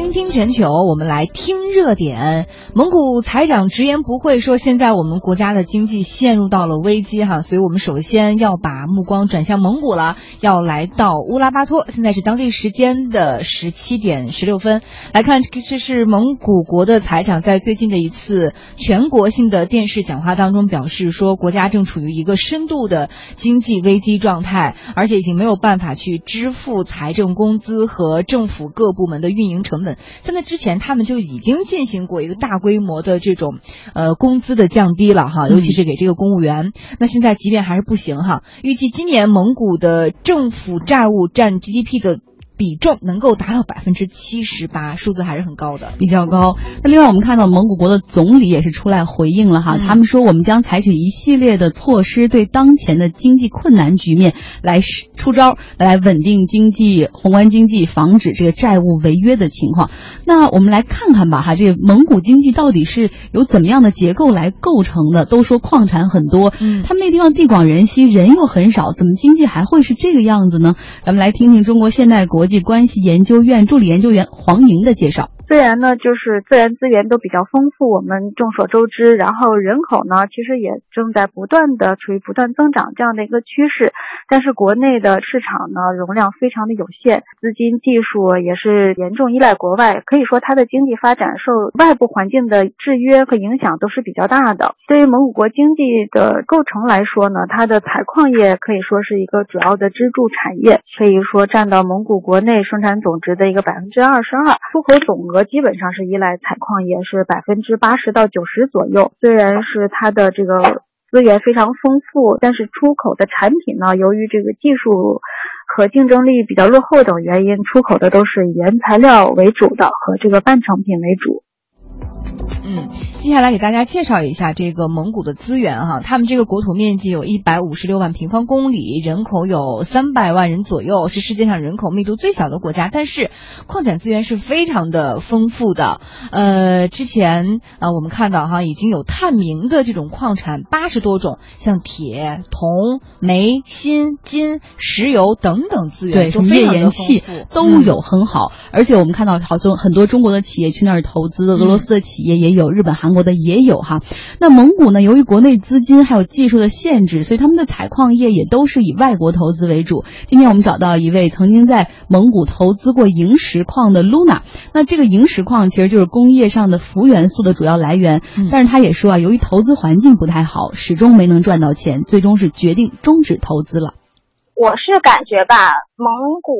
倾听全球，我们来听热点。蒙古财长直言不讳说，现在我们国家的经济陷入到了危机哈，所以我们首先要把目光转向蒙古了，要来到乌拉巴托。现在是当地时间的十七点十六分，来看这是蒙古国的财长在最近的一次全国性的电视讲话当中表示说，国家正处于一个深度的经济危机状态，而且已经没有办法去支付财政工资和政府各部门的运营成本。在那之前，他们就已经进行过一个大规模的这种，呃，工资的降低了哈，尤其是给这个公务员。那现在即便还是不行哈，预计今年蒙古的政府债务占 GDP 的。比重能够达到百分之七十八，数字还是很高的，比较高。那另外我们看到蒙古国的总理也是出来回应了哈，他们说我们将采取一系列的措施，对当前的经济困难局面来出招，来稳定经济、宏观经济，防止这个债务违约的情况。那我们来看看吧哈，这个蒙古经济到底是由怎么样的结构来构成的？都说矿产很多，嗯，他们那地方地广人稀，人又很少，怎么经济还会是这个样子呢？咱们来听听中国现代国。际关系研究院助理研究员黄宁的介绍。虽然呢，就是自然资源都比较丰富，我们众所周知，然后人口呢，其实也正在不断的处于不断增长这样的一个趋势，但是国内的市场呢，容量非常的有限，资金技术也是严重依赖国外，可以说它的经济发展受外部环境的制约和影响都是比较大的。对于蒙古国经济的构成来说呢，它的采矿业可以说是一个主要的支柱产业，可以说占到蒙古国内生产总值的一个百分之二十二，出口总额。基本上是依赖采矿业，是百分之八十到九十左右。虽然是它的这个资源非常丰富，但是出口的产品呢，由于这个技术和竞争力比较落后等原因，出口的都是原材料为主的和这个半成品为主。嗯，接下来给大家介绍一下这个蒙古的资源哈，他们这个国土面积有一百五十六万平方公里，人口有三百万人左右，是世界上人口密度最小的国家，但是矿产资源是非常的丰富的。呃，之前啊，我们看到哈，已经有探明的这种矿产八十多种，像铁、铜、煤、锌、金、石油等等资源，对，页岩气都有很好。而且我们看到好多很多中国的企业去那儿投资，俄罗斯的企业也。有日本、韩国的也有哈，那蒙古呢？由于国内资金还有技术的限制，所以他们的采矿业也都是以外国投资为主。今天我们找到一位曾经在蒙古投资过萤石矿的 Luna，那这个萤石矿其实就是工业上的氟元素的主要来源，但是他也说啊，由于投资环境不太好，始终没能赚到钱，最终是决定终止投资了。我是感觉吧，蒙古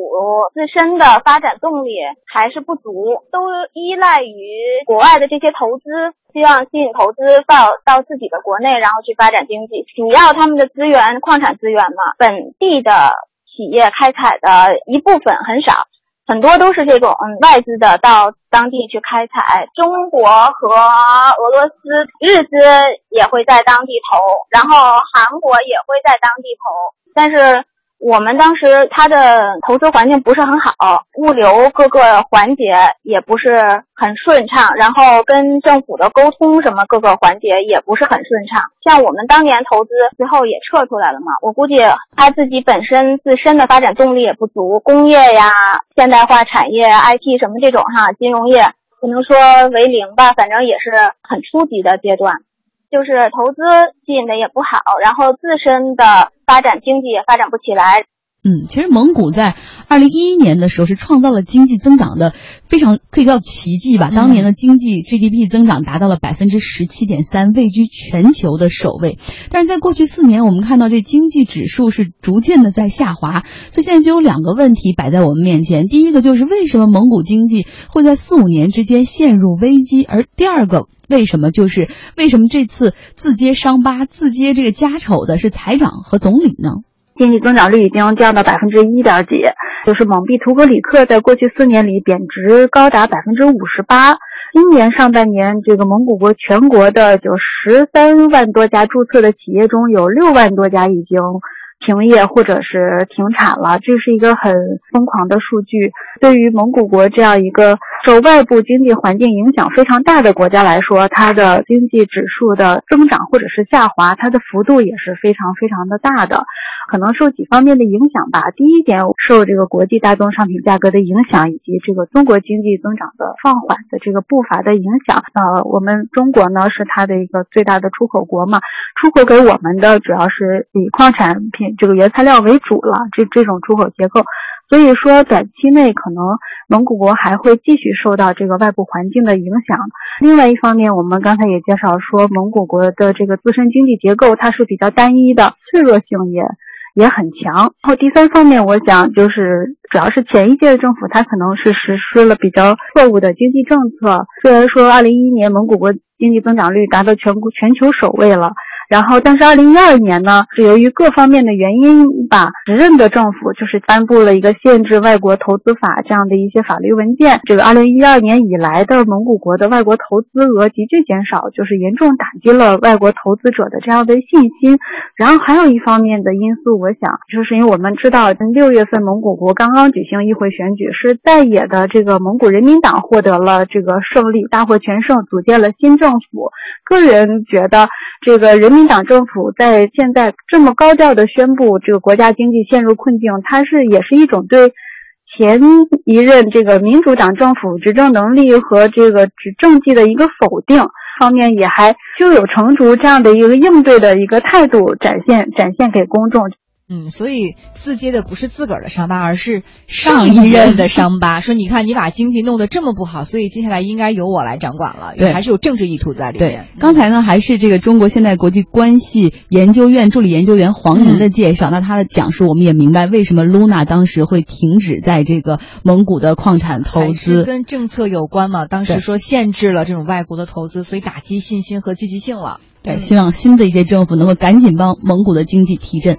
自身的发展动力还是不足，都依赖于国外的这些投资，希望吸引投资到到自己的国内，然后去发展经济。主要他们的资源，矿产资源嘛，本地的企业开采的一部分很少，很多都是这种嗯外资的到当地去开采。中国和俄罗斯、日资也会在当地投，然后韩国也会在当地投，但是。我们当时它的投资环境不是很好，物流各个环节也不是很顺畅，然后跟政府的沟通什么各个环节也不是很顺畅。像我们当年投资，最后也撤出来了嘛。我估计他自己本身自身的发展动力也不足，工业呀、现代化产业、IT 什么这种哈，金融业不能说为零吧，反正也是很初级的阶段。就是投资吸引的也不好，然后自身的发展经济也发展不起来。嗯，其实蒙古在二零一一年的时候是创造了经济增长的非常可以叫奇迹吧。当年的经济 GDP 增长达到了百分之十七点三，位居全球的首位。但是在过去四年，我们看到这经济指数是逐渐的在下滑。所以现在就有两个问题摆在我们面前：第一个就是为什么蒙古经济会在四五年之间陷入危机？而第二个，为什么就是为什么这次自揭伤疤、自揭这个家丑的是财长和总理呢？经济增长率已经降到百分之一点几，就是蒙币图格里克在过去四年里贬值高达百分之五十八。今年上半年，这个蒙古国全国的就十三万多家注册的企业中有六万多家已经停业或者是停产了，这是一个很疯狂的数据。对于蒙古国这样一个受外部经济环境影响非常大的国家来说，它的经济指数的增长或者是下滑，它的幅度也是非常非常的大的。可能受几方面的影响吧。第一点，受这个国际大宗商品价格的影响，以及这个中国经济增长的放缓的这个步伐的影响。呃，我们中国呢是它的一个最大的出口国嘛，出口给我们的主要是以矿产品这个原材料为主了，这这种出口结构。所以说，短期内可能蒙古国还会继续受到这个外部环境的影响。另外一方面，我们刚才也介绍说，蒙古国的这个自身经济结构它是比较单一的，脆弱性也。也很强。然后第三方面，我想就是主要是前一届的政府，它可能是实施了比较错误的经济政策。虽然说二零一一年蒙古国经济增长率达到全国全球首位了。然后，但是二零一二年呢，是由于各方面的原因把，时任的政府就是颁布了一个限制外国投资法这样的一些法律文件。这个二零一二年以来的蒙古国的外国投资额急剧减少，就是严重打击了外国投资者的这样的信心。然后还有一方面的因素，我想就是因为我们知道，六月份蒙古国刚刚举行议会选举，是在野的这个蒙古人民党获得了这个胜利，大获全胜，组建了新政府。个人觉得这个人民。民党政府在现在这么高调的宣布这个国家经济陷入困境，它是也是一种对前一任这个民主党政府执政能力和这个执政绩的一个否定，方面也还胸有成竹这样的一个应对的一个态度展现展现给公众。嗯，所以自揭的不是自个儿的伤疤，而是上一任 的伤疤。说你看你把经济弄得这么不好，所以接下来应该由我来掌管了。对，还是有政治意图在里面。对，刚才呢还是这个中国现代国际关系研究院助理研究员黄莹的介绍。那他的讲述我们也明白为什么 Luna 当时会停止在这个蒙古的矿产投资，跟政策有关嘛？当时说限制了这种外国的投资，所以打击信心和积极性了。对，希望新的一届政府能够赶紧帮蒙古的经济提振。